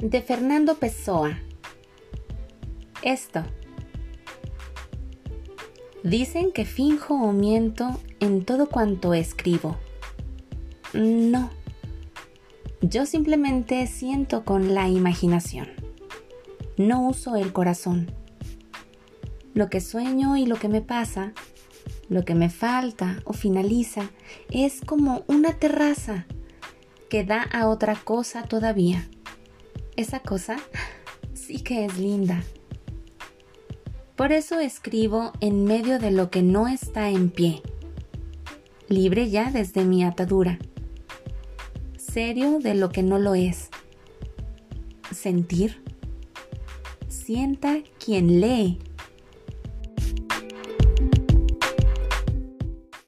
de Fernando Pessoa. Esto. Dicen que finjo o miento en todo cuanto escribo. No. Yo simplemente siento con la imaginación. No uso el corazón. Lo que sueño y lo que me pasa, lo que me falta o finaliza, es como una terraza que da a otra cosa todavía. Esa cosa sí que es linda. Por eso escribo en medio de lo que no está en pie, libre ya desde mi atadura, serio de lo que no lo es. Sentir. Sienta quien lee